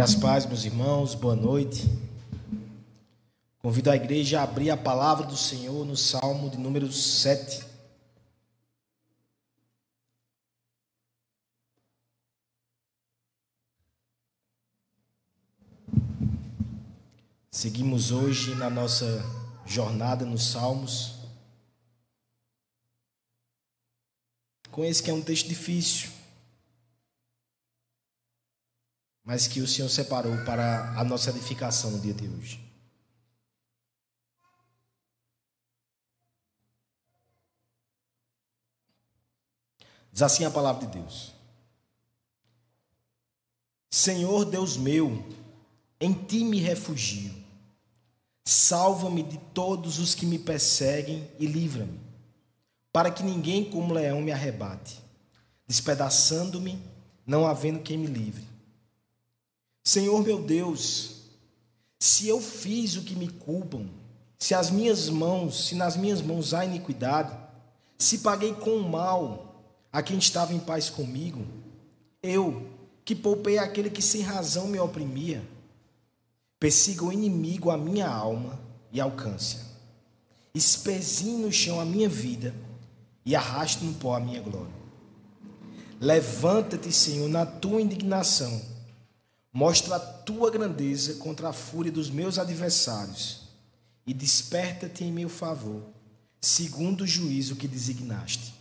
Graças paz, meus irmãos, boa noite. Convido a igreja a abrir a palavra do Senhor no Salmo de número 7. Seguimos hoje na nossa jornada nos Salmos. Com esse que é um texto difícil, mas que o Senhor separou para a nossa edificação no dia de hoje. Diz assim a palavra de Deus: Senhor Deus meu, em ti me refugio. Salva-me de todos os que me perseguem e livra-me, para que ninguém como leão me arrebate, despedaçando-me, não havendo quem me livre. Senhor meu Deus, se eu fiz o que me culpam, se as minhas mãos, se nas minhas mãos há iniquidade, se paguei com o mal a quem estava em paz comigo, eu, que poupei aquele que sem razão me oprimia, persiga o inimigo a minha alma e alcance-a. Espezinhe no chão a minha vida e arraste no pó a minha glória. Levanta-te, Senhor, na tua indignação Mostra a tua grandeza contra a fúria dos meus adversários e desperta-te em meu favor, segundo o juízo que designaste.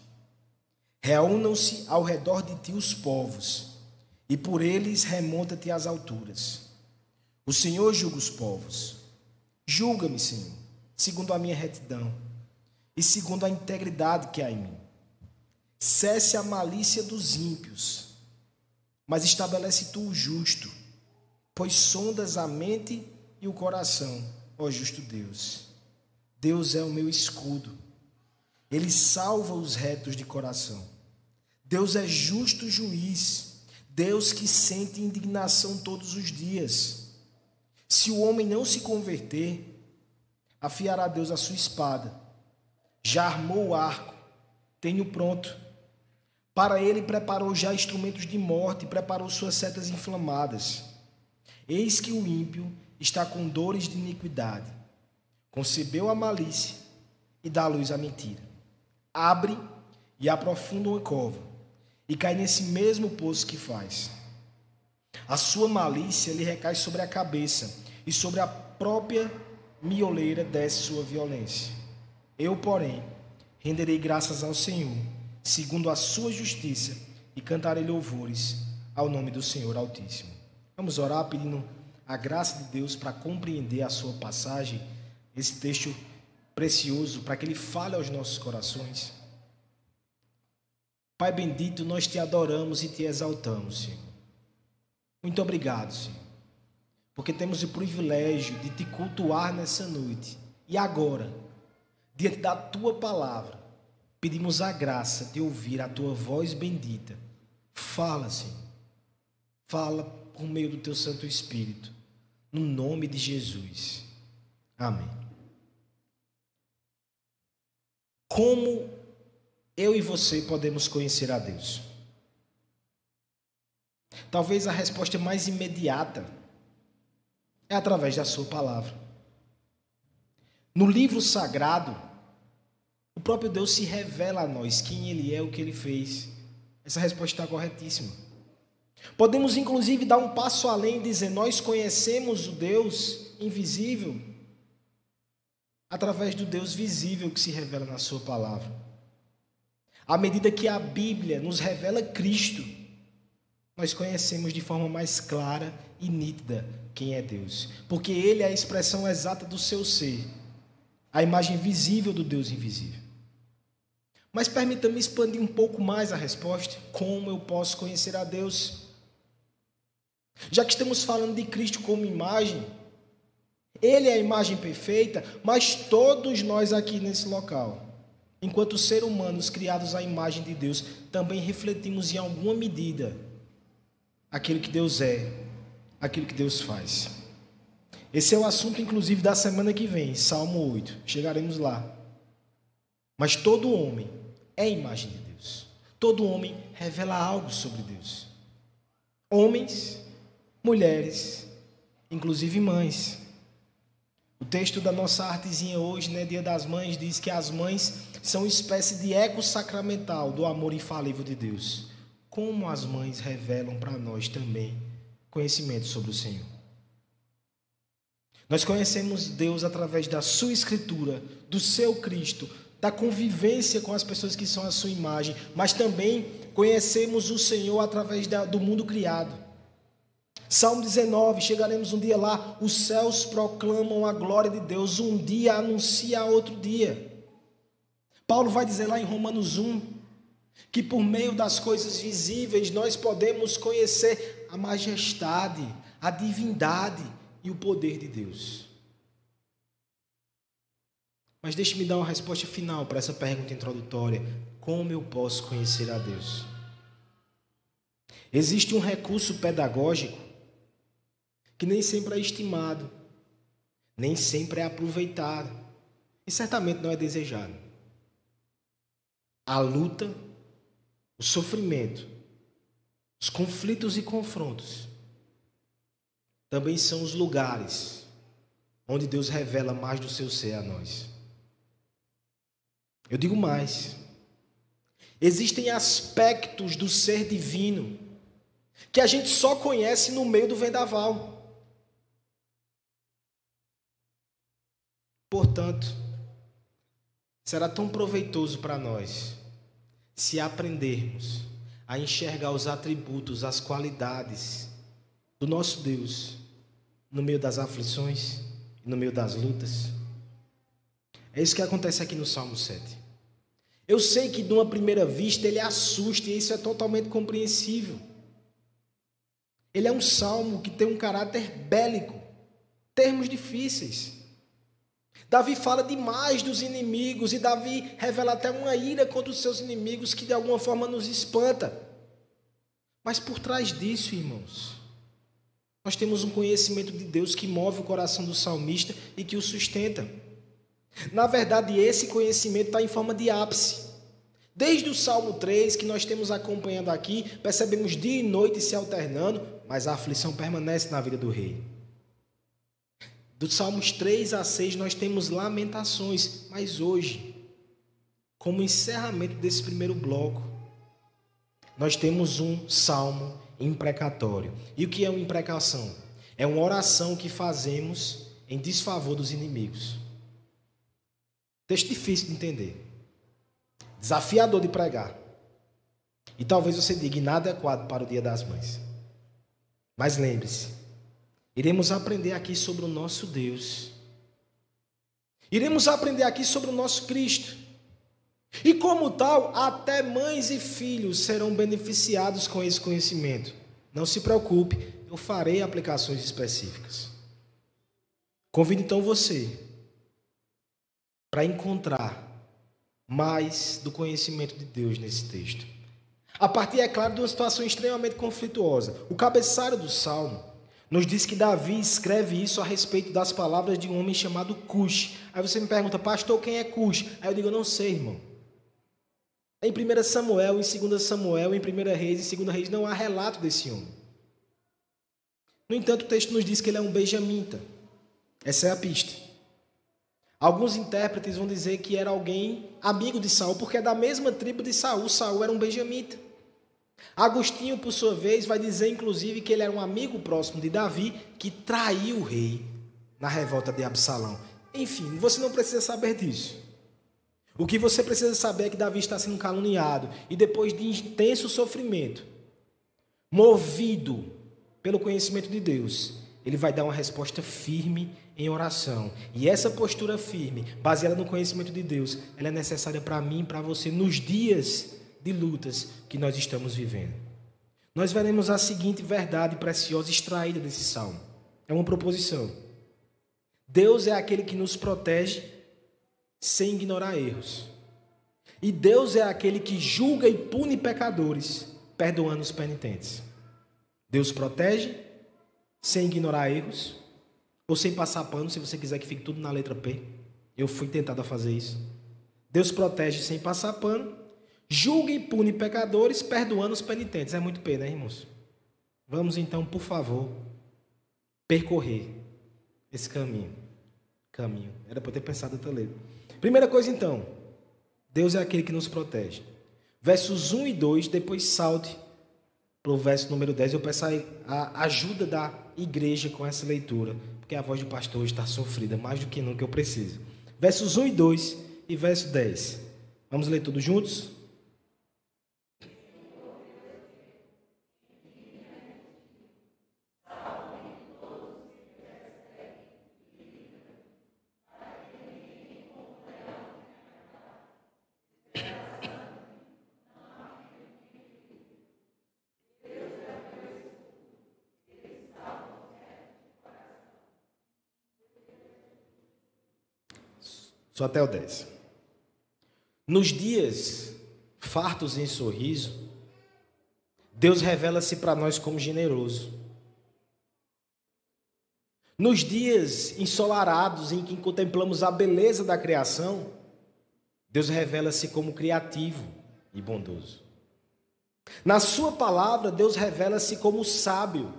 Reúnam-se ao redor de ti os povos, e por eles remonta-te às alturas. O Senhor julga os povos. Julga-me, Senhor, segundo a minha retidão e segundo a integridade que há em mim. Cesse a malícia dos ímpios, mas estabelece tu o justo pois sondas a mente e o coração, ó justo Deus. Deus é o meu escudo. Ele salva os retos de coração. Deus é justo juiz. Deus que sente indignação todos os dias. Se o homem não se converter, afiará Deus a sua espada. Já armou o arco, tenho pronto. Para ele preparou já instrumentos de morte, preparou suas setas inflamadas. Eis que o ímpio está com dores de iniquidade, concebeu a malícia e dá luz à mentira. Abre e aprofunda uma cova, e cai nesse mesmo poço que faz. A sua malícia lhe recai sobre a cabeça, e sobre a própria mioleira desce sua violência. Eu, porém, renderei graças ao Senhor, segundo a sua justiça, e cantarei louvores ao nome do Senhor Altíssimo. Vamos orar pedindo a graça de Deus para compreender a sua passagem, esse texto precioso, para que ele fale aos nossos corações. Pai bendito, nós te adoramos e te exaltamos, Senhor. Muito obrigado, Senhor, porque temos o privilégio de te cultuar nessa noite. E agora, diante da tua palavra, pedimos a graça de ouvir a tua voz bendita. Fala, Senhor. Fala por meio do teu Santo Espírito. No nome de Jesus. Amém. Como eu e você podemos conhecer a Deus? Talvez a resposta mais imediata é através da Sua palavra. No livro sagrado, o próprio Deus se revela a nós quem Ele é, o que Ele fez. Essa resposta está corretíssima. Podemos inclusive dar um passo além e dizer: nós conhecemos o Deus invisível através do Deus visível que se revela na Sua palavra. À medida que a Bíblia nos revela Cristo, nós conhecemos de forma mais clara e nítida quem é Deus, porque Ele é a expressão exata do seu ser, a imagem visível do Deus invisível. Mas permita-me expandir um pouco mais a resposta: como eu posso conhecer a Deus? Já que estamos falando de Cristo como imagem, Ele é a imagem perfeita, mas todos nós aqui nesse local, enquanto seres humanos criados à imagem de Deus, também refletimos em alguma medida aquilo que Deus é, aquilo que Deus faz. Esse é o assunto, inclusive, da semana que vem, Salmo 8. Chegaremos lá. Mas todo homem é a imagem de Deus. Todo homem revela algo sobre Deus. Homens mulheres, inclusive mães. O texto da nossa artezinha hoje, né, Dia das Mães, diz que as mães são espécie de eco sacramental do amor infalível de Deus. Como as mães revelam para nós também conhecimento sobre o Senhor. Nós conhecemos Deus através da sua escritura, do seu Cristo, da convivência com as pessoas que são a sua imagem, mas também conhecemos o Senhor através da, do mundo criado. Salmo 19, chegaremos um dia lá, os céus proclamam a glória de Deus, um dia anuncia outro dia. Paulo vai dizer lá em Romanos 1 que por meio das coisas visíveis nós podemos conhecer a majestade, a divindade e o poder de Deus. Mas deixe-me dar uma resposta final para essa pergunta introdutória: como eu posso conhecer a Deus? Existe um recurso pedagógico que nem sempre é estimado, nem sempre é aproveitado e certamente não é desejado. A luta, o sofrimento, os conflitos e confrontos também são os lugares onde Deus revela mais do seu ser a nós. Eu digo mais. Existem aspectos do ser divino que a gente só conhece no meio do vendaval. Portanto, será tão proveitoso para nós se aprendermos a enxergar os atributos, as qualidades do nosso Deus no meio das aflições e no meio das lutas. É isso que acontece aqui no Salmo 7. Eu sei que de uma primeira vista ele assusta e isso é totalmente compreensível. Ele é um salmo que tem um caráter bélico, termos difíceis. Davi fala demais dos inimigos e Davi revela até uma ira contra os seus inimigos que de alguma forma nos espanta. Mas por trás disso, irmãos, nós temos um conhecimento de Deus que move o coração do salmista e que o sustenta. Na verdade, esse conhecimento está em forma de ápice. Desde o Salmo 3, que nós temos acompanhando aqui, percebemos dia e noite se alternando, mas a aflição permanece na vida do rei. Dos Salmos 3 a 6, nós temos lamentações, mas hoje, como encerramento desse primeiro bloco, nós temos um salmo imprecatório. E o que é uma imprecação? É uma oração que fazemos em desfavor dos inimigos. Texto difícil de entender. Desafiador de pregar. E talvez você diga inadequado para o Dia das Mães. Mas lembre-se, iremos aprender aqui sobre o nosso Deus. Iremos aprender aqui sobre o nosso Cristo. E como tal, até mães e filhos serão beneficiados com esse conhecimento. Não se preocupe, eu farei aplicações específicas. Convido então você para encontrar mais do conhecimento de Deus nesse texto. A partir, é claro, de uma situação extremamente conflituosa. O cabeçalho do salmo nos diz que Davi escreve isso a respeito das palavras de um homem chamado Cush. Aí você me pergunta, pastor, quem é Cush? Aí eu digo, eu não sei, irmão. Em 1 Samuel, em 2 Samuel, em 1 Reis e 2 Reis não há relato desse homem. No entanto, o texto nos diz que ele é um benjamita. Essa é a pista. Alguns intérpretes vão dizer que era alguém amigo de Saul, porque é da mesma tribo de Saul. Saul era um benjamita. Agostinho, por sua vez, vai dizer inclusive que ele era um amigo próximo de Davi que traiu o rei na revolta de Absalão. Enfim, você não precisa saber disso. O que você precisa saber é que Davi está sendo caluniado e depois de intenso sofrimento, movido pelo conhecimento de Deus, ele vai dar uma resposta firme em oração. E essa postura firme, baseada no conhecimento de Deus, ela é necessária para mim e para você nos dias de lutas que nós estamos vivendo. Nós veremos a seguinte verdade preciosa extraída desse salmo. É uma proposição. Deus é aquele que nos protege sem ignorar erros. E Deus é aquele que julga e pune pecadores, perdoando os penitentes. Deus protege sem ignorar erros, ou sem passar pano, se você quiser que fique tudo na letra P. Eu fui tentado a fazer isso. Deus protege sem passar pano, julga e pune pecadores, perdoando os penitentes. É muito P, né, irmãos? Vamos então, por favor, percorrer esse caminho. Caminho. Era para ter pensado outra letra. Primeira coisa então, Deus é aquele que nos protege. Versos 1 e 2, depois salte para o verso número 10. Eu peço a ajuda da igreja com essa leitura, porque a voz do pastor está sofrida, mais do que nunca eu preciso. Versos 1 e 2 e verso 10. Vamos ler tudo juntos? Só até o 10. Nos dias fartos em sorriso, Deus revela-se para nós como generoso. Nos dias ensolarados em que contemplamos a beleza da criação, Deus revela-se como criativo e bondoso. Na Sua palavra, Deus revela-se como sábio,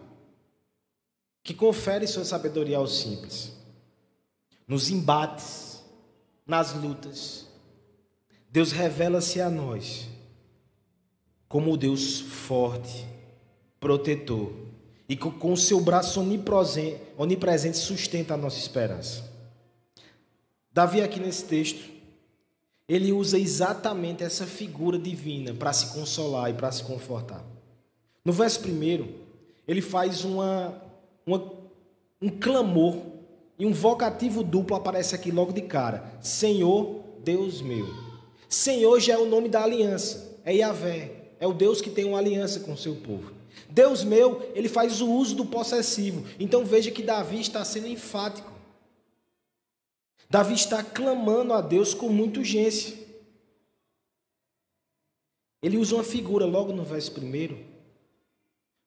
que confere sua sabedoria aos simples. Nos embates, nas lutas. Deus revela-se a nós como Deus forte, protetor, e que com o seu braço onipresente sustenta a nossa esperança. Davi, aqui nesse texto, ele usa exatamente essa figura divina para se consolar e para se confortar. No verso primeiro, ele faz uma, uma um clamor e um vocativo duplo aparece aqui logo de cara: Senhor, Deus meu. Senhor já é o nome da aliança, é Yahvé, é o Deus que tem uma aliança com o seu povo. Deus meu, ele faz o uso do possessivo. Então veja que Davi está sendo enfático. Davi está clamando a Deus com muita urgência. Ele usa uma figura logo no verso primeiro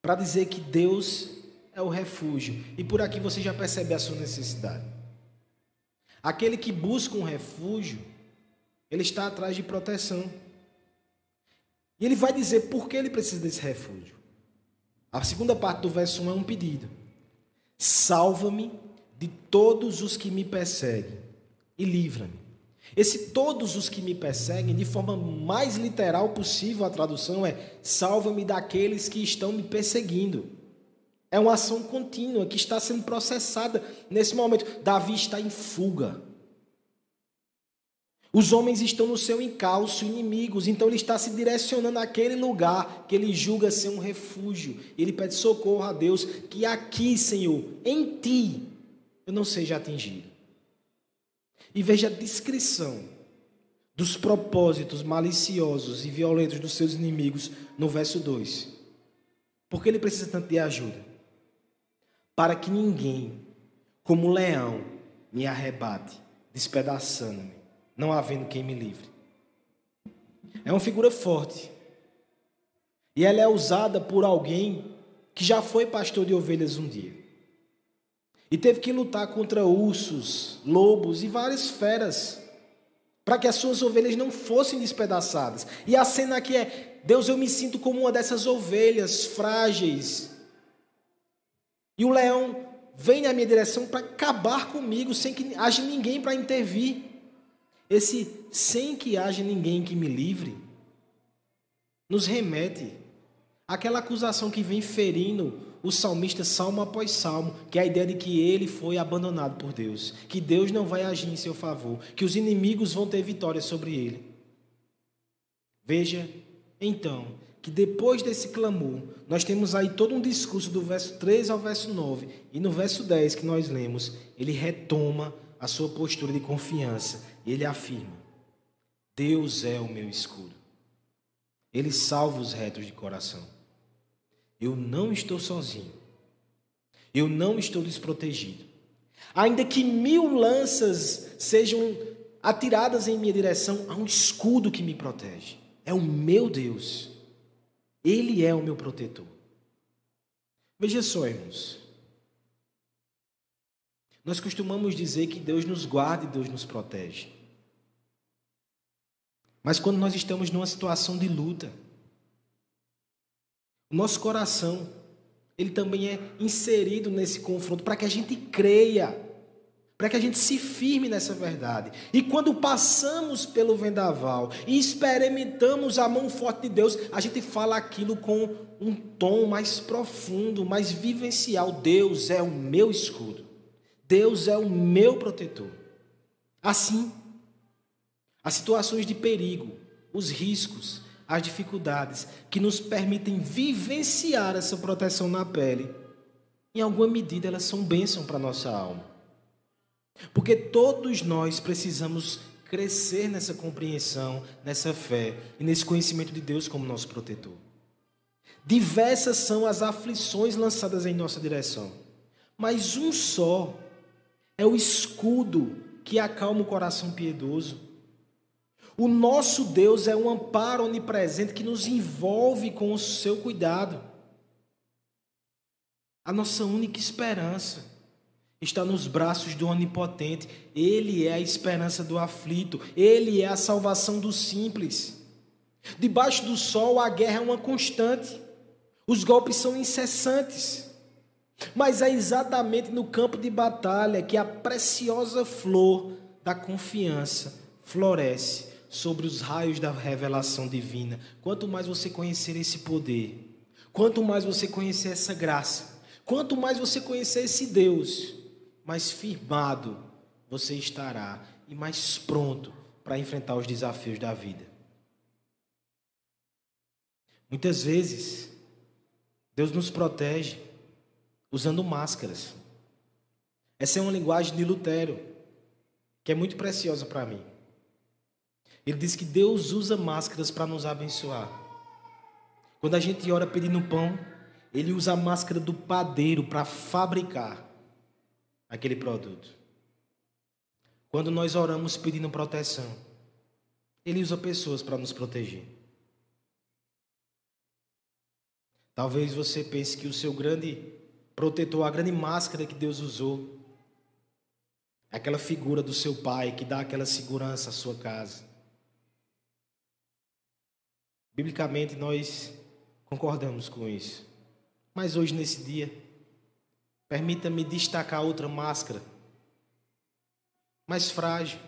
para dizer que Deus é o refúgio. E por aqui você já percebe a sua necessidade. Aquele que busca um refúgio, ele está atrás de proteção. E ele vai dizer por que ele precisa desse refúgio. A segunda parte do verso 1 é um pedido: Salva-me de todos os que me perseguem e livra-me. Esse todos os que me perseguem, de forma mais literal possível, a tradução é: salva-me daqueles que estão me perseguindo. É uma ação contínua que está sendo processada nesse momento. Davi está em fuga. Os homens estão no seu encalço, inimigos, então ele está se direcionando àquele lugar que ele julga ser um refúgio. Ele pede socorro a Deus, que aqui, Senhor, em ti, eu não seja atingido. E veja a descrição dos propósitos maliciosos e violentos dos seus inimigos no verso 2. Porque ele precisa tanto de ajuda? Para que ninguém, como leão, me arrebate, despedaçando-me, não havendo quem me livre. É uma figura forte. E ela é usada por alguém que já foi pastor de ovelhas um dia. E teve que lutar contra ursos, lobos e várias feras para que as suas ovelhas não fossem despedaçadas. E a cena aqui é: Deus, eu me sinto como uma dessas ovelhas frágeis, e o leão vem na minha direção para acabar comigo, sem que haja ninguém para intervir. Esse sem que haja ninguém que me livre, nos remete àquela acusação que vem ferindo o salmista salmo após salmo, que é a ideia de que ele foi abandonado por Deus, que Deus não vai agir em seu favor, que os inimigos vão ter vitória sobre ele. Veja, então, que depois desse clamor, nós temos aí todo um discurso do verso 3 ao verso 9, e no verso 10 que nós lemos, ele retoma a sua postura de confiança, e ele afirma: Deus é o meu escudo. Ele salva os retos de coração. Eu não estou sozinho. Eu não estou desprotegido. Ainda que mil lanças sejam atiradas em minha direção, há um escudo que me protege. É o meu Deus. Ele é o meu protetor. Veja só, irmãos. Nós costumamos dizer que Deus nos guarda e Deus nos protege. Mas quando nós estamos numa situação de luta, o nosso coração ele também é inserido nesse confronto para que a gente creia, para que a gente se firme nessa verdade. E quando passamos pelo vendaval e experimentamos a mão forte de Deus, a gente fala aquilo com um tom mais profundo, mais vivencial. Deus é o meu escudo. Deus é o meu protetor. Assim, as situações de perigo, os riscos, as dificuldades que nos permitem vivenciar essa proteção na pele, em alguma medida elas são bênção para nossa alma. Porque todos nós precisamos crescer nessa compreensão, nessa fé e nesse conhecimento de Deus como nosso protetor. Diversas são as aflições lançadas em nossa direção, mas um só é o escudo que acalma o coração piedoso. O nosso Deus é um amparo onipresente que nos envolve com o seu cuidado. A nossa única esperança está nos braços do Onipotente. Ele é a esperança do aflito, ele é a salvação do simples. Debaixo do sol, a guerra é uma constante, os golpes são incessantes. Mas é exatamente no campo de batalha que a preciosa flor da confiança floresce sobre os raios da revelação divina. Quanto mais você conhecer esse poder, quanto mais você conhecer essa graça, quanto mais você conhecer esse Deus, mais firmado você estará e mais pronto para enfrentar os desafios da vida. Muitas vezes, Deus nos protege usando máscaras. Essa é uma linguagem de Lutero, que é muito preciosa para mim. Ele diz que Deus usa máscaras para nos abençoar. Quando a gente ora pedindo pão, ele usa a máscara do padeiro para fabricar aquele produto. Quando nós oramos pedindo proteção, ele usa pessoas para nos proteger. Talvez você pense que o seu grande protetor, a grande máscara que Deus usou, é aquela figura do seu pai que dá aquela segurança à sua casa. Biblicamente nós concordamos com isso. Mas hoje, nesse dia, permita-me destacar outra máscara, mais frágil.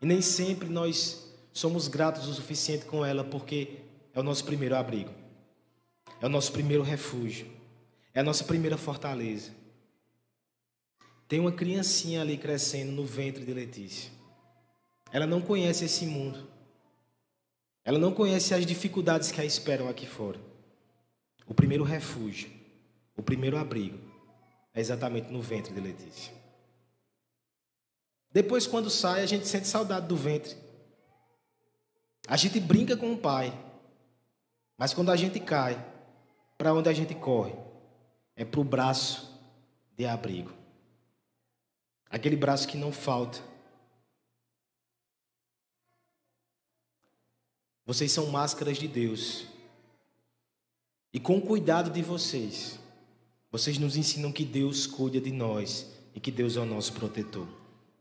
E nem sempre nós somos gratos o suficiente com ela, porque é o nosso primeiro abrigo, é o nosso primeiro refúgio, é a nossa primeira fortaleza. Tem uma criancinha ali crescendo no ventre de Letícia. Ela não conhece esse mundo. Ela não conhece as dificuldades que a esperam aqui fora. O primeiro refúgio, o primeiro abrigo, é exatamente no ventre de Letícia. Depois, quando sai, a gente sente saudade do ventre. A gente brinca com o pai. Mas quando a gente cai, para onde a gente corre? É para o braço de abrigo. Aquele braço que não falta Vocês são máscaras de Deus. E com o cuidado de vocês, vocês nos ensinam que Deus cuida de nós e que Deus é o nosso protetor.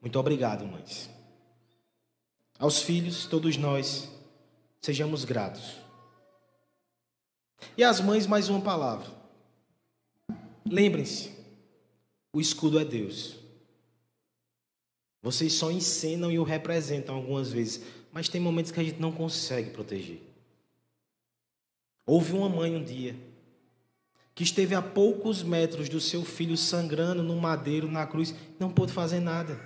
Muito obrigado, mães. Aos filhos, todos nós, sejamos gratos. E às mães, mais uma palavra. Lembrem-se, o escudo é Deus. Vocês só encenam e o representam algumas vezes, mas tem momentos que a gente não consegue proteger. Houve uma mãe um dia que esteve a poucos metros do seu filho sangrando no madeiro, na cruz, não pôde fazer nada.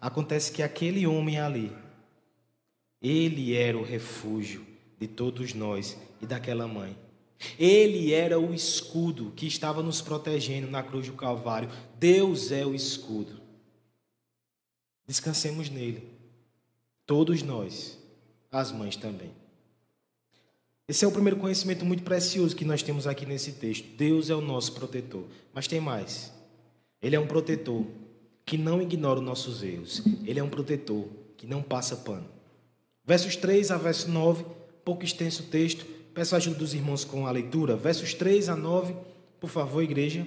Acontece que aquele homem ali, ele era o refúgio de todos nós e daquela mãe. Ele era o escudo que estava nos protegendo na cruz do Calvário. Deus é o escudo. Descansemos nele. Todos nós, as mães também. Esse é o primeiro conhecimento muito precioso que nós temos aqui nesse texto. Deus é o nosso protetor. Mas tem mais. Ele é um protetor que não ignora os nossos erros. Ele é um protetor que não passa pano. Versos 3 a verso 9, pouco extenso o texto. Peço a ajuda dos irmãos com a leitura. Versos 3 a 9, por favor, igreja.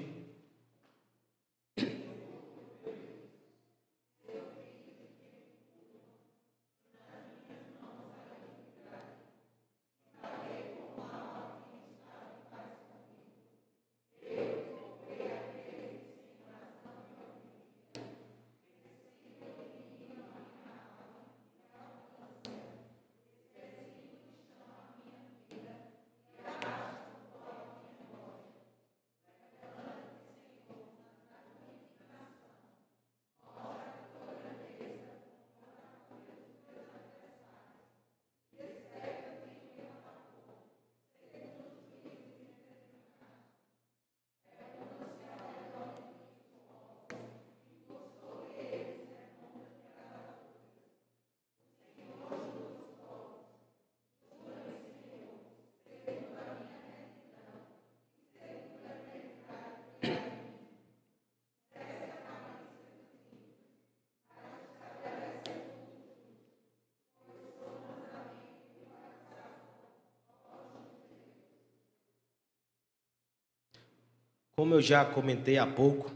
Como eu já comentei há pouco,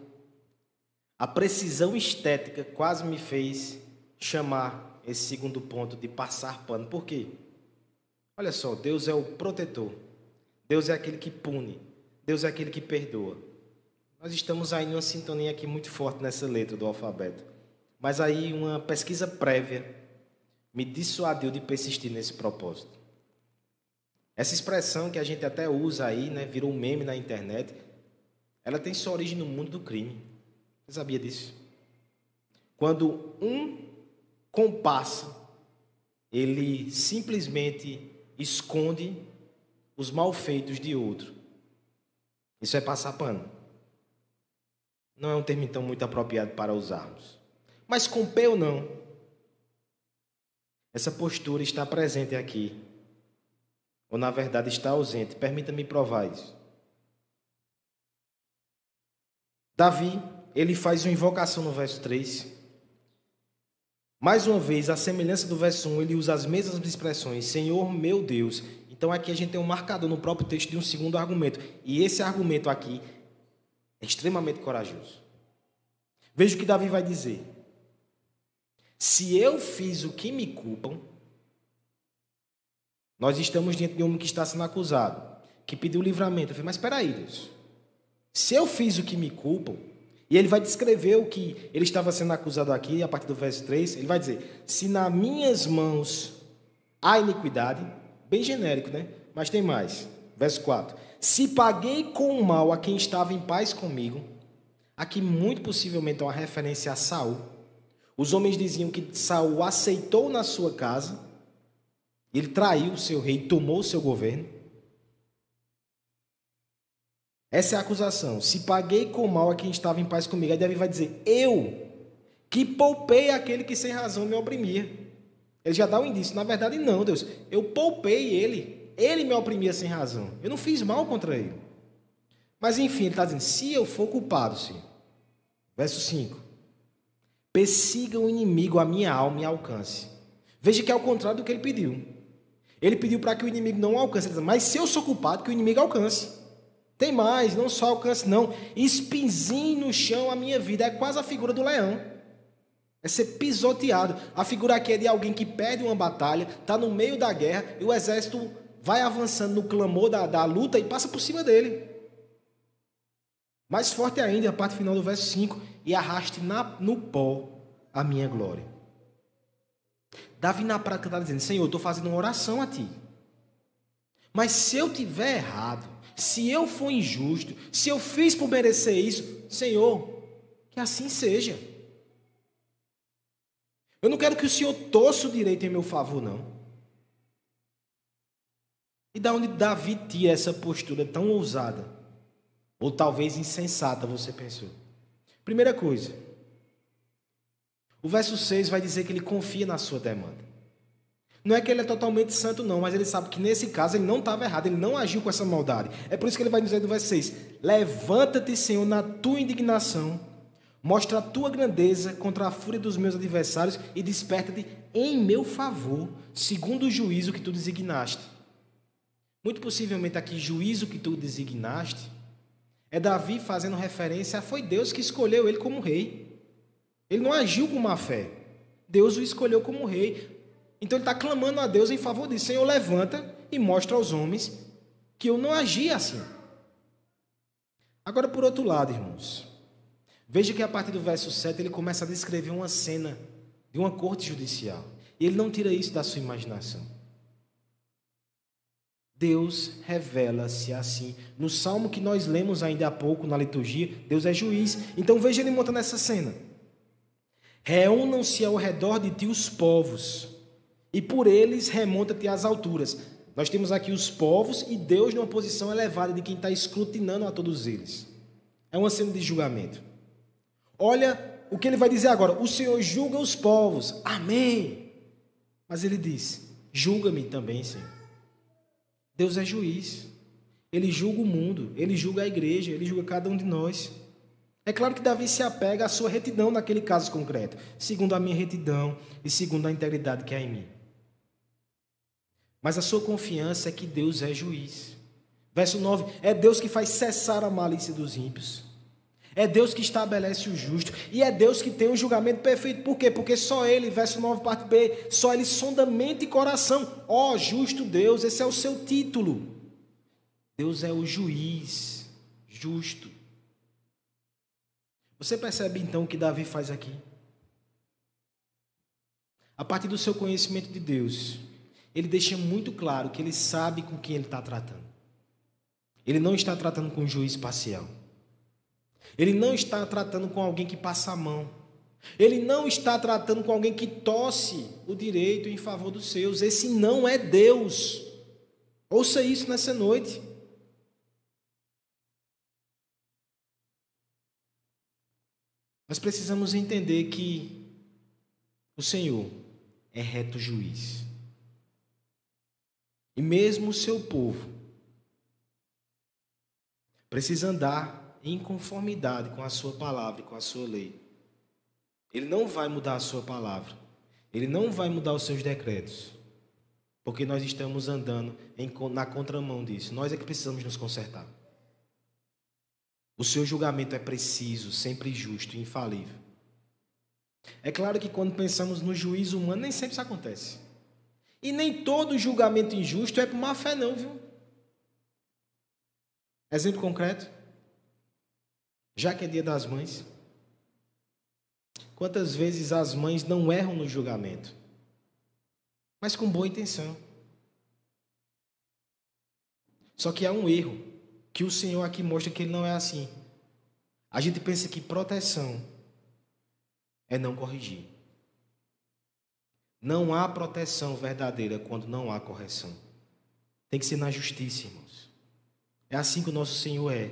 a precisão estética quase me fez chamar esse segundo ponto de passar pano. Por quê? Olha só, Deus é o protetor. Deus é aquele que pune. Deus é aquele que perdoa. Nós estamos aí numa sintonia aqui muito forte nessa letra do alfabeto. Mas aí uma pesquisa prévia me dissuadiu de persistir nesse propósito. Essa expressão que a gente até usa aí, né, virou um meme na internet, ela tem sua origem no mundo do crime. Você sabia disso? Quando um compasso, ele simplesmente esconde os malfeitos de outro. Isso é passar pano. Não é um termo então muito apropriado para usarmos. Mas com P ou não, essa postura está presente aqui. Ou na verdade está ausente. Permita-me provar isso. Davi, ele faz uma invocação no verso 3. Mais uma vez, a semelhança do verso 1, ele usa as mesmas expressões: Senhor meu Deus. Então aqui a gente tem um marcador no próprio texto de um segundo argumento. E esse argumento aqui é extremamente corajoso. Veja o que Davi vai dizer. Se eu fiz o que me culpam, nós estamos diante de um homem que está sendo acusado, que pediu livramento. Eu falei, mas espera aí, Deus. Se eu fiz o que me culpam, e ele vai descrever o que ele estava sendo acusado aqui, a partir do verso 3, ele vai dizer: Se nas minhas mãos há iniquidade, bem genérico, né? Mas tem mais. Verso 4: Se paguei com o mal a quem estava em paz comigo, aqui muito possivelmente é uma referência a Saul. Os homens diziam que Saul aceitou na sua casa, ele traiu o seu rei, tomou o seu governo. Essa é a acusação. Se paguei com mal a quem estava em paz comigo, aí Davi vai dizer: Eu que poupei aquele que sem razão me oprimia. Ele já dá um indício. Na verdade, não, Deus. Eu poupei ele. Ele me oprimia sem razão. Eu não fiz mal contra ele. Mas enfim, ele está dizendo: se eu for culpado, Senhor. Verso 5. Persiga o inimigo a minha alma e alcance. Veja que é o contrário do que ele pediu. Ele pediu para que o inimigo não alcance. Mas se eu sou culpado, que o inimigo alcance. Tem mais, não só alcance, não. Espinzinhe no chão a minha vida. É quase a figura do leão. É ser pisoteado. A figura aqui é de alguém que perde uma batalha, está no meio da guerra, e o exército vai avançando no clamor da, da luta e passa por cima dele. Mais forte ainda, a parte final do verso 5: e arraste na, no pó a minha glória. Davi na prática está dizendo: Senhor, eu estou fazendo uma oração a ti. Mas se eu tiver errado, se eu for injusto, se eu fiz por merecer isso, Senhor, que assim seja. Eu não quero que o Senhor torça o direito em meu favor, não. E da onde Davi tira essa postura tão ousada? Ou talvez insensata, você pensou? Primeira coisa, o verso 6 vai dizer que ele confia na sua demanda. Não é que ele é totalmente santo, não, mas ele sabe que nesse caso ele não estava errado, ele não agiu com essa maldade. É por isso que ele vai dizer no verso 6: Levanta-te, Senhor, na tua indignação, mostra a tua grandeza contra a fúria dos meus adversários e desperta-te em meu favor, segundo o juízo que tu designaste. Muito possivelmente aqui, juízo que tu designaste, é Davi fazendo referência a foi Deus que escolheu ele como rei. Ele não agiu com má fé. Deus o escolheu como rei. Então ele está clamando a Deus em favor disso. Senhor, levanta e mostra aos homens que eu não agi assim. Agora, por outro lado, irmãos, veja que a partir do verso 7 ele começa a descrever uma cena de uma corte judicial. E ele não tira isso da sua imaginação. Deus revela-se assim. No salmo que nós lemos ainda há pouco na liturgia, Deus é juiz. Então veja ele montando essa cena. Reúnam-se ao redor de ti os povos e por eles remonta-te às alturas. Nós temos aqui os povos e Deus numa posição elevada de quem está escrutinando a todos eles. É uma cena de julgamento. Olha o que ele vai dizer agora: o Senhor julga os povos. Amém. Mas ele diz: julga-me também, Senhor. Deus é juiz. Ele julga o mundo, ele julga a igreja, ele julga cada um de nós. É claro que Davi se apega à sua retidão naquele caso concreto, segundo a minha retidão e segundo a integridade que há em mim. Mas a sua confiança é que Deus é juiz. Verso 9: É Deus que faz cessar a malícia dos ímpios. É Deus que estabelece o justo. E é Deus que tem o julgamento perfeito. Por quê? Porque só Ele, verso 9, parte B, só Ele sonda mente e coração. Ó oh, justo Deus, esse é o seu título. Deus é o juiz justo. Você percebe então o que Davi faz aqui? A partir do seu conhecimento de Deus, ele deixa muito claro que ele sabe com quem ele está tratando. Ele não está tratando com um juiz parcial. Ele não está tratando com alguém que passa a mão. Ele não está tratando com alguém que tosse o direito em favor dos seus. Esse não é Deus. Ouça isso nessa noite. Nós precisamos entender que o Senhor é reto juiz. E mesmo o seu povo precisa andar em conformidade com a sua palavra e com a sua lei. Ele não vai mudar a sua palavra. Ele não vai mudar os seus decretos. Porque nós estamos andando em, na contramão disso. Nós é que precisamos nos consertar. O seu julgamento é preciso, sempre justo e infalível. É claro que quando pensamos no juízo humano, nem sempre isso acontece. E nem todo julgamento injusto é por má fé, não, viu? Exemplo concreto. Já que é dia das mães. Quantas vezes as mães não erram no julgamento, mas com boa intenção. Só que há um erro que o Senhor aqui mostra que ele não é assim. A gente pensa que proteção é não corrigir. Não há proteção verdadeira quando não há correção. Tem que ser na justiça, irmãos. É assim que o nosso Senhor é.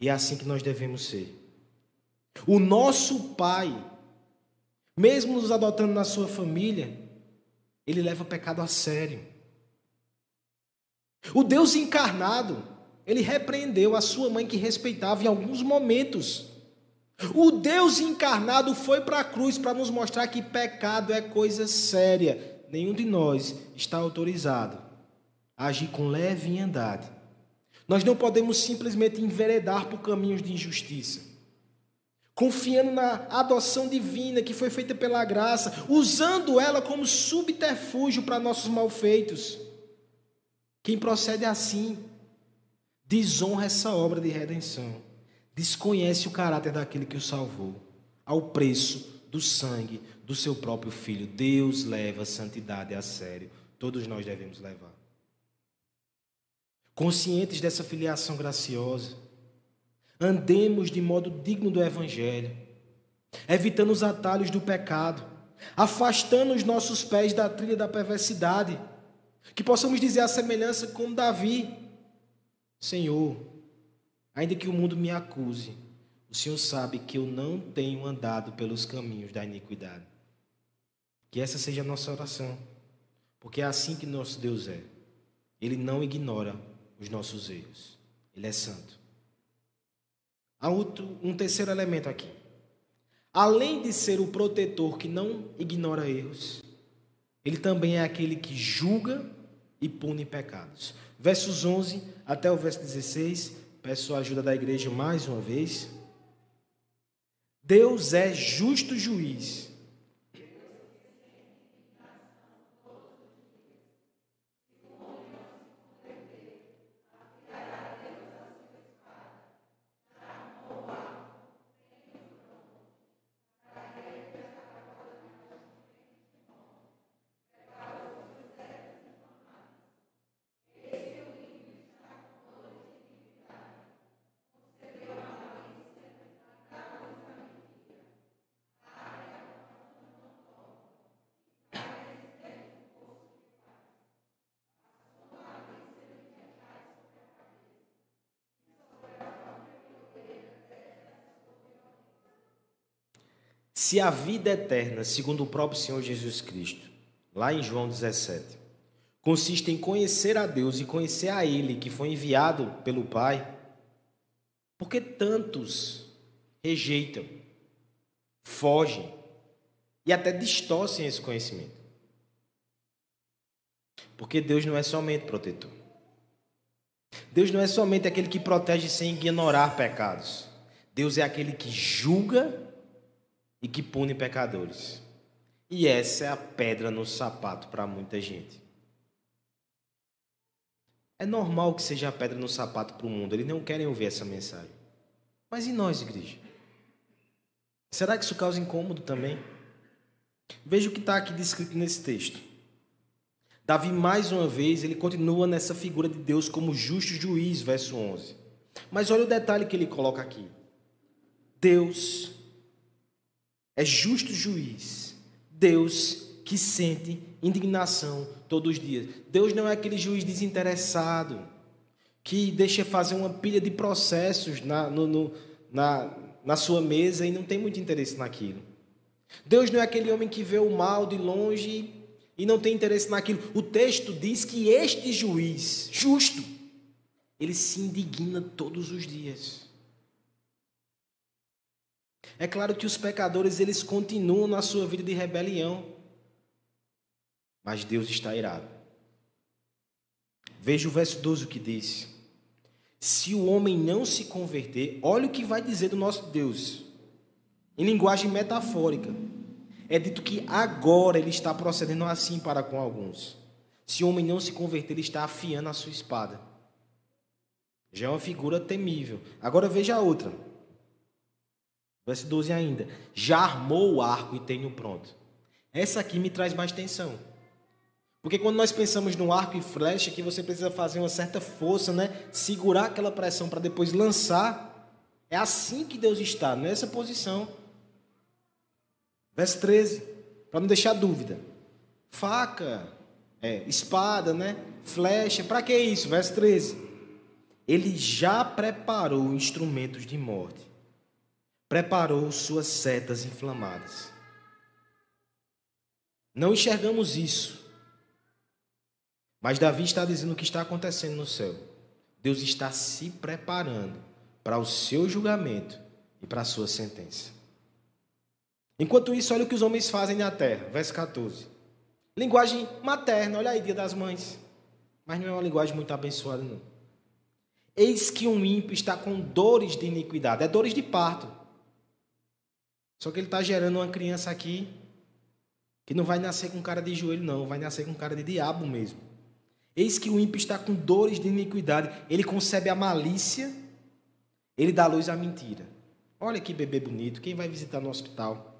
E é assim que nós devemos ser. O nosso Pai, mesmo nos adotando na sua família, ele leva o pecado a sério. O Deus encarnado, ele repreendeu a sua mãe que respeitava em alguns momentos. O Deus encarnado foi para a cruz para nos mostrar que pecado é coisa séria. Nenhum de nós está autorizado a agir com leviandade. Nós não podemos simplesmente enveredar por caminhos de injustiça. Confiando na adoção divina que foi feita pela graça, usando ela como subterfúgio para nossos malfeitos. Quem procede assim desonra essa obra de redenção desconhece o caráter daquele que o salvou, ao preço do sangue do seu próprio filho. Deus leva a santidade a sério. Todos nós devemos levar. Conscientes dessa filiação graciosa, andemos de modo digno do Evangelho, evitando os atalhos do pecado, afastando os nossos pés da trilha da perversidade, que possamos dizer a semelhança com Davi: Senhor, Ainda que o mundo me acuse, o Senhor sabe que eu não tenho andado pelos caminhos da iniquidade. Que essa seja a nossa oração, porque é assim que nosso Deus é. Ele não ignora os nossos erros. Ele é santo. Há outro, um terceiro elemento aqui. Além de ser o protetor que não ignora erros, ele também é aquele que julga e pune pecados. Versos 11 até o verso 16 Peço a ajuda da igreja mais uma vez. Deus é justo juiz Se a vida eterna, segundo o próprio Senhor Jesus Cristo, lá em João 17, consiste em conhecer a Deus e conhecer a Ele que foi enviado pelo Pai, por que tantos rejeitam, fogem e até distorcem esse conhecimento? Porque Deus não é somente protetor. Deus não é somente aquele que protege sem ignorar pecados. Deus é aquele que julga e que pune pecadores. E essa é a pedra no sapato para muita gente. É normal que seja a pedra no sapato para o mundo, eles não querem ouvir essa mensagem. Mas e nós, igreja? Será que isso causa incômodo também? Veja o que está aqui descrito nesse texto. Davi, mais uma vez, ele continua nessa figura de Deus como justo juiz, verso 11. Mas olha o detalhe que ele coloca aqui. Deus é justo juiz. Deus que sente indignação todos os dias. Deus não é aquele juiz desinteressado que deixa fazer uma pilha de processos na, no, no, na, na sua mesa e não tem muito interesse naquilo. Deus não é aquele homem que vê o mal de longe e não tem interesse naquilo. O texto diz que este juiz, justo, ele se indigna todos os dias. É claro que os pecadores eles continuam na sua vida de rebelião. Mas Deus está irado. Veja o verso 12 o que diz. Se o homem não se converter, olha o que vai dizer do nosso Deus. Em linguagem metafórica. É dito que agora ele está procedendo assim para com alguns. Se o homem não se converter, ele está afiando a sua espada. Já é uma figura temível. Agora veja a outra. Verso 12 ainda. Já armou o arco e tenho pronto. Essa aqui me traz mais tensão. Porque quando nós pensamos no arco e flecha, que você precisa fazer uma certa força, né? Segurar aquela pressão para depois lançar. É assim que Deus está, nessa posição. Verso 13, para não deixar dúvida. Faca, é, espada, né? Flecha, para que isso? Verso 13. Ele já preparou instrumentos de morte preparou suas setas inflamadas. Não enxergamos isso. Mas Davi está dizendo o que está acontecendo no céu. Deus está se preparando para o seu julgamento e para a sua sentença. Enquanto isso, olha o que os homens fazem na terra. Verso 14. Linguagem materna, olha aí, dia das mães. Mas não é uma linguagem muito abençoada, não. Eis que um ímpio está com dores de iniquidade, é dores de parto. Só que ele está gerando uma criança aqui que não vai nascer com cara de joelho, não, vai nascer com cara de diabo mesmo. Eis que o ímpio está com dores de iniquidade, ele concebe a malícia, ele dá luz à mentira. Olha que bebê bonito, quem vai visitar no hospital?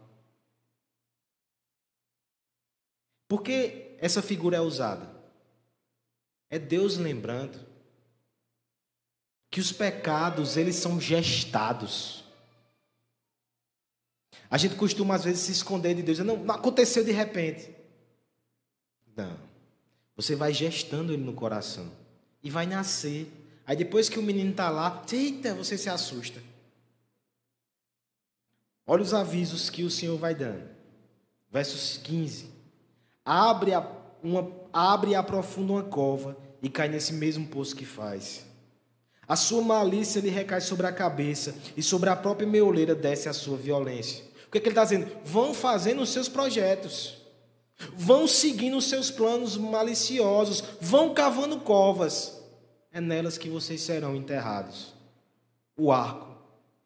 Por que essa figura é usada? É Deus lembrando que os pecados, eles são gestados. A gente costuma, às vezes, se esconder de Deus. Não, não aconteceu de repente. Não. Você vai gestando ele no coração. E vai nascer. Aí depois que o menino está lá, eita, você se assusta. Olha os avisos que o Senhor vai dando. Versos 15. Abre, a, uma, abre e aprofunda uma cova e cai nesse mesmo poço que faz. A sua malícia lhe recai sobre a cabeça e sobre a própria meoleira desce a sua violência que, que ele está dizendo? Vão fazendo os seus projetos, vão seguindo os seus planos maliciosos, vão cavando covas. É nelas que vocês serão enterrados. O arco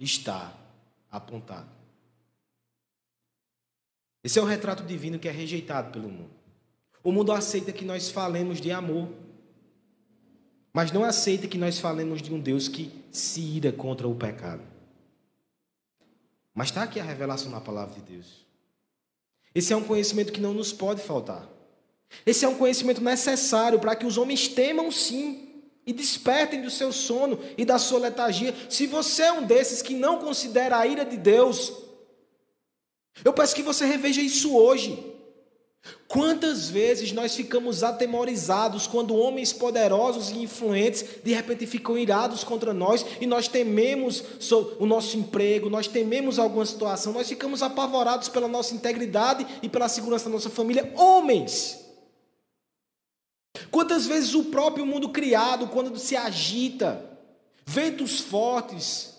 está apontado. Esse é o retrato divino que é rejeitado pelo mundo. O mundo aceita que nós falemos de amor, mas não aceita que nós falemos de um Deus que se ira contra o pecado. Mas está aqui a revelação na palavra de Deus. Esse é um conhecimento que não nos pode faltar. Esse é um conhecimento necessário para que os homens temam sim e despertem do seu sono e da sua letargia. Se você é um desses que não considera a ira de Deus, eu peço que você reveja isso hoje. Quantas vezes nós ficamos atemorizados quando homens poderosos e influentes de repente ficam irados contra nós e nós tememos o nosso emprego, nós tememos alguma situação, nós ficamos apavorados pela nossa integridade e pela segurança da nossa família? Homens! Quantas vezes o próprio mundo criado, quando se agita, ventos fortes,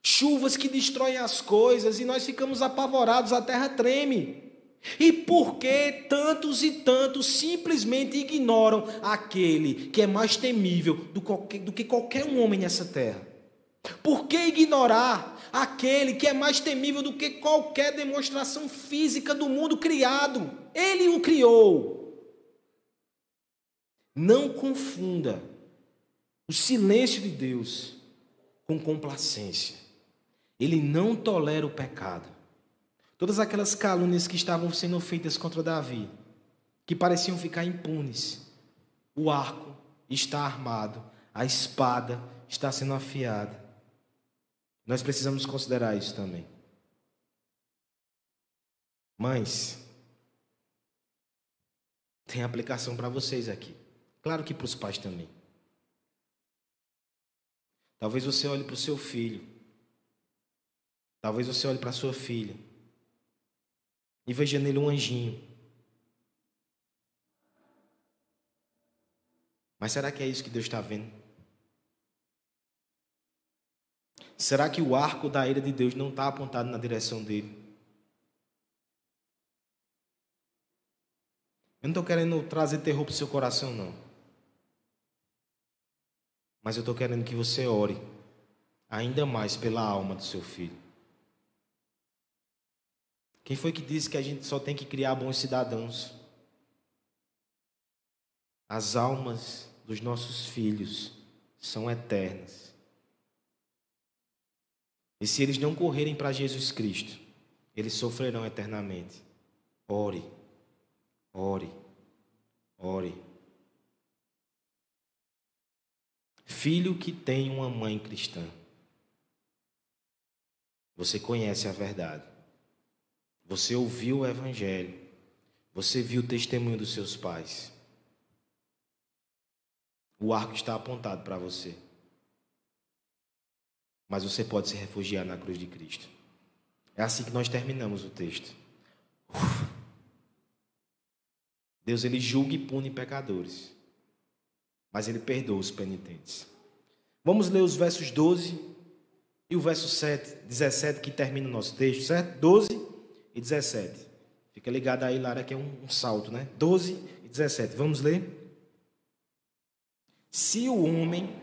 chuvas que destroem as coisas e nós ficamos apavorados, a terra treme. E por que tantos e tantos simplesmente ignoram aquele que é mais temível do que qualquer um homem nessa terra? Por que ignorar aquele que é mais temível do que qualquer demonstração física do mundo criado? Ele o criou. Não confunda o silêncio de Deus com complacência. Ele não tolera o pecado. Todas aquelas calúnias que estavam sendo feitas contra Davi, que pareciam ficar impunes, o arco está armado, a espada está sendo afiada. Nós precisamos considerar isso também. Mães, tem aplicação para vocês aqui. Claro que para os pais também. Talvez você olhe para o seu filho. Talvez você olhe para a sua filha. E veja nele um anjinho. Mas será que é isso que Deus está vendo? Será que o arco da ira de Deus não está apontado na direção dele? Eu não estou querendo trazer terror para o seu coração, não. Mas eu estou querendo que você ore ainda mais pela alma do seu filho. Quem foi que disse que a gente só tem que criar bons cidadãos? As almas dos nossos filhos são eternas. E se eles não correrem para Jesus Cristo, eles sofrerão eternamente. Ore, ore, ore. Filho que tem uma mãe cristã. Você conhece a verdade. Você ouviu o Evangelho. Você viu o testemunho dos seus pais. O arco está apontado para você. Mas você pode se refugiar na cruz de Cristo. É assim que nós terminamos o texto. Deus ele julga e pune pecadores mas ele perdoa os penitentes. Vamos ler os versos 12 e o verso 7, 17 que termina o nosso texto, certo? 12 e 17. Fica ligado aí, Lara, que é um, um salto, né? 12 e 17. Vamos ler? Se o homem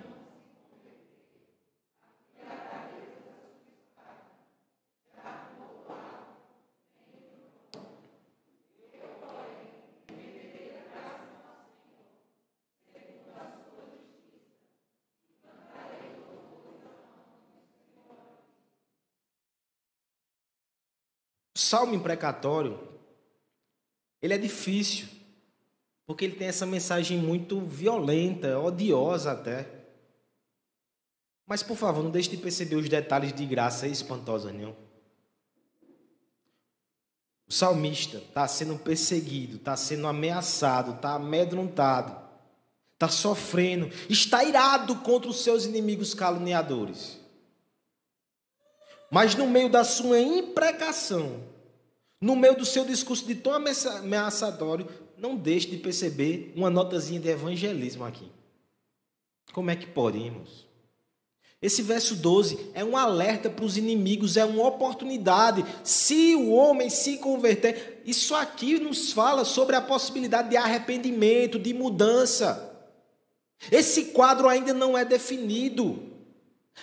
salmo imprecatório, ele é difícil, porque ele tem essa mensagem muito violenta, odiosa até. Mas, por favor, não deixe de perceber os detalhes de graça espantosa, não. O salmista está sendo perseguido, está sendo ameaçado, está amedrontado, está sofrendo, está irado contra os seus inimigos caluniadores. Mas no meio da sua imprecação, no meio do seu discurso de tão ameaçador, não deixe de perceber uma notazinha de evangelismo aqui. Como é que pode, irmãos? Esse verso 12 é um alerta para os inimigos, é uma oportunidade. Se o homem se converter, isso aqui nos fala sobre a possibilidade de arrependimento, de mudança. Esse quadro ainda não é definido.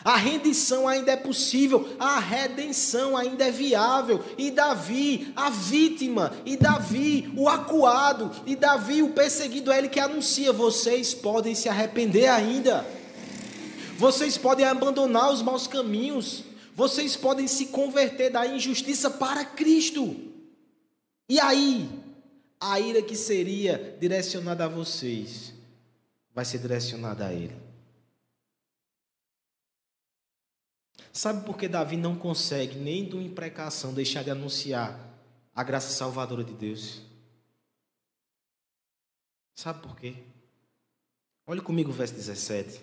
A rendição ainda é possível, a redenção ainda é viável. E Davi, a vítima, e Davi, o acuado, e Davi, o perseguido, é ele que anuncia: vocês podem se arrepender ainda, vocês podem abandonar os maus caminhos, vocês podem se converter da injustiça para Cristo. E aí, a ira que seria direcionada a vocês vai ser direcionada a Ele. Sabe por que Davi não consegue, nem de uma imprecação, deixar de anunciar a graça salvadora de Deus? Sabe por quê? Olhe comigo o verso 17.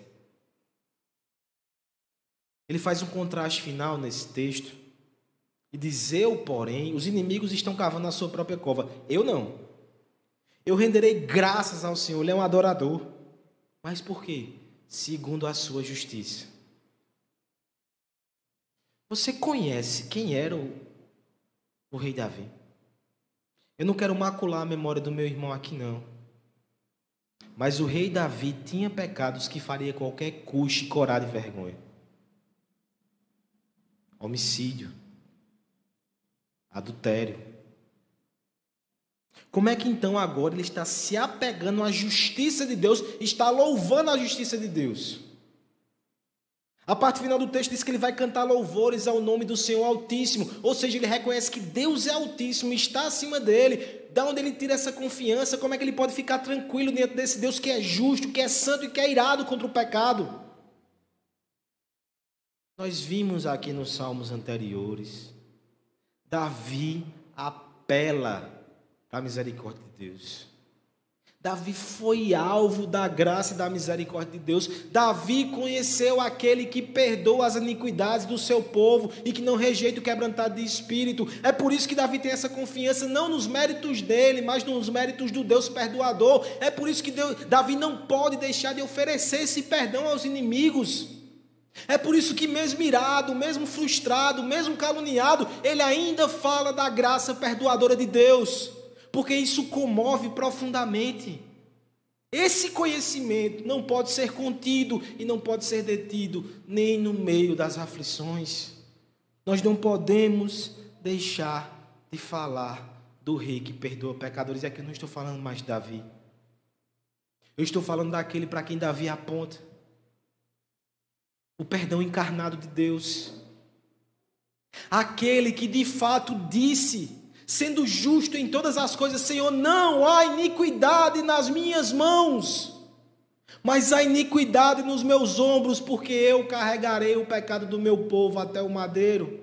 Ele faz um contraste final nesse texto e diz: Eu, porém, os inimigos estão cavando a sua própria cova. Eu não. Eu renderei graças ao Senhor, Ele é um adorador. Mas por quê? Segundo a sua justiça. Você conhece quem era o, o rei Davi? Eu não quero macular a memória do meu irmão aqui, não. Mas o rei Davi tinha pecados que faria qualquer custo corar de vergonha. Homicídio. Adultério. Como é que então agora ele está se apegando à justiça de Deus, está louvando a justiça de Deus? A parte final do texto diz que ele vai cantar louvores ao nome do Senhor Altíssimo, ou seja, ele reconhece que Deus é Altíssimo, está acima dele. Da onde ele tira essa confiança? Como é que ele pode ficar tranquilo diante desse Deus que é justo, que é santo e que é irado contra o pecado? Nós vimos aqui nos salmos anteriores, Davi apela para a misericórdia de Deus. Davi foi alvo da graça e da misericórdia de Deus. Davi conheceu aquele que perdoa as iniquidades do seu povo e que não rejeita o quebrantado de espírito. É por isso que Davi tem essa confiança, não nos méritos dele, mas nos méritos do Deus perdoador. É por isso que Deus, Davi não pode deixar de oferecer esse perdão aos inimigos. É por isso que, mesmo irado, mesmo frustrado, mesmo caluniado, ele ainda fala da graça perdoadora de Deus porque isso comove profundamente. Esse conhecimento não pode ser contido e não pode ser detido nem no meio das aflições. Nós não podemos deixar de falar do rei que perdoa pecadores. E aqui eu não estou falando mais de Davi. Eu estou falando daquele para quem Davi aponta. O perdão encarnado de Deus. Aquele que de fato disse sendo justo em todas as coisas, Senhor, não há iniquidade nas minhas mãos, mas há iniquidade nos meus ombros, porque eu carregarei o pecado do meu povo até o madeiro.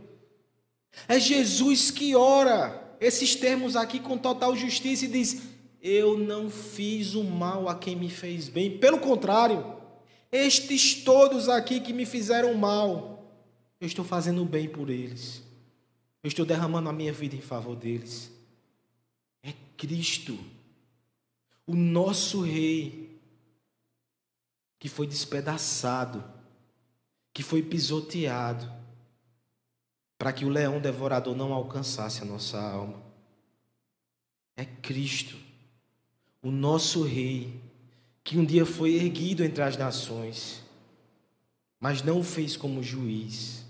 É Jesus que ora esses termos aqui com total justiça e diz: Eu não fiz o mal a quem me fez bem, pelo contrário, estes todos aqui que me fizeram mal, eu estou fazendo bem por eles. Eu estou derramando a minha vida em favor deles. É Cristo, o nosso Rei, que foi despedaçado, que foi pisoteado, para que o leão devorador não alcançasse a nossa alma. É Cristo, o nosso Rei, que um dia foi erguido entre as nações, mas não o fez como juiz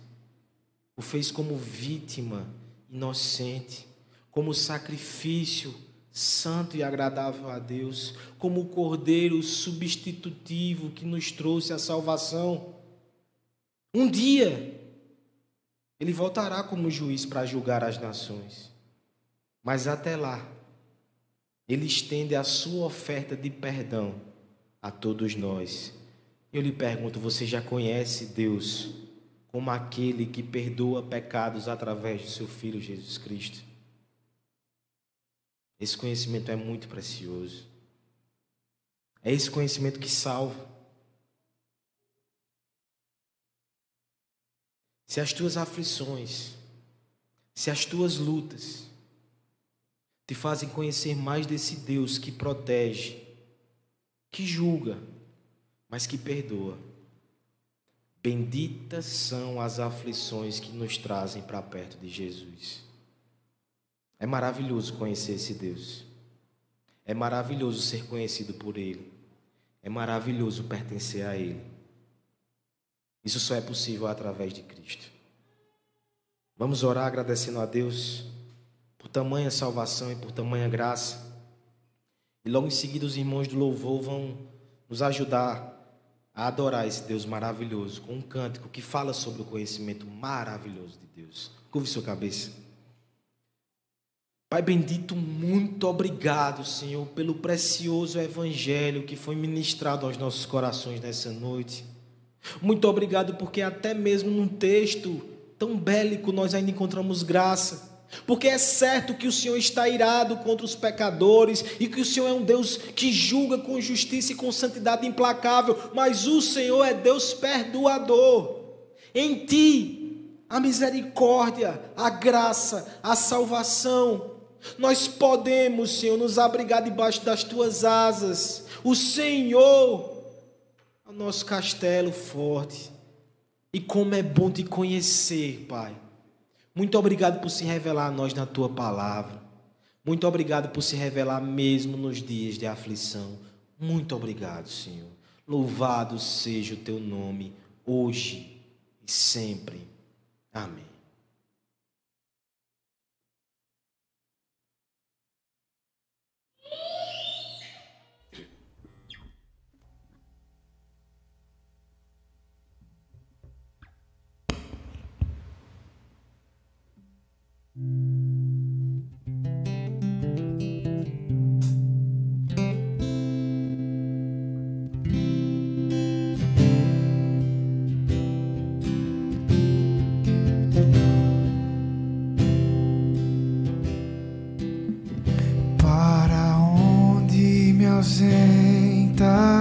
o fez como vítima inocente, como sacrifício santo e agradável a Deus, como o cordeiro substitutivo que nos trouxe a salvação. Um dia, ele voltará como juiz para julgar as nações, mas até lá, ele estende a sua oferta de perdão a todos nós. Eu lhe pergunto: você já conhece Deus como aquele que perdoa pecados através de seu Filho Jesus Cristo. Esse conhecimento é muito precioso. É esse conhecimento que salva. Se as tuas aflições, se as tuas lutas te fazem conhecer mais desse Deus que protege, que julga, mas que perdoa Benditas são as aflições que nos trazem para perto de Jesus. É maravilhoso conhecer esse Deus. É maravilhoso ser conhecido por Ele. É maravilhoso pertencer a Ele. Isso só é possível através de Cristo. Vamos orar agradecendo a Deus por tamanha salvação e por tamanha graça. E logo em seguida os irmãos do louvor vão nos ajudar a adorar esse Deus maravilhoso com um cântico que fala sobre o conhecimento maravilhoso de Deus. Curve sua cabeça. Pai bendito, muito obrigado, Senhor, pelo precioso evangelho que foi ministrado aos nossos corações nessa noite. Muito obrigado porque até mesmo num texto tão bélico nós ainda encontramos graça. Porque é certo que o Senhor está irado contra os pecadores e que o Senhor é um Deus que julga com justiça e com santidade implacável, mas o Senhor é Deus perdoador. Em ti, a misericórdia, a graça, a salvação. Nós podemos, Senhor, nos abrigar debaixo das tuas asas. O Senhor é o nosso castelo forte. E como é bom te conhecer, Pai muito obrigado por se revelar a nós na tua palavra. Muito obrigado por se revelar mesmo nos dias de aflição. Muito obrigado, Senhor. Louvado seja o teu nome, hoje e sempre. Amém. Confins dos mares.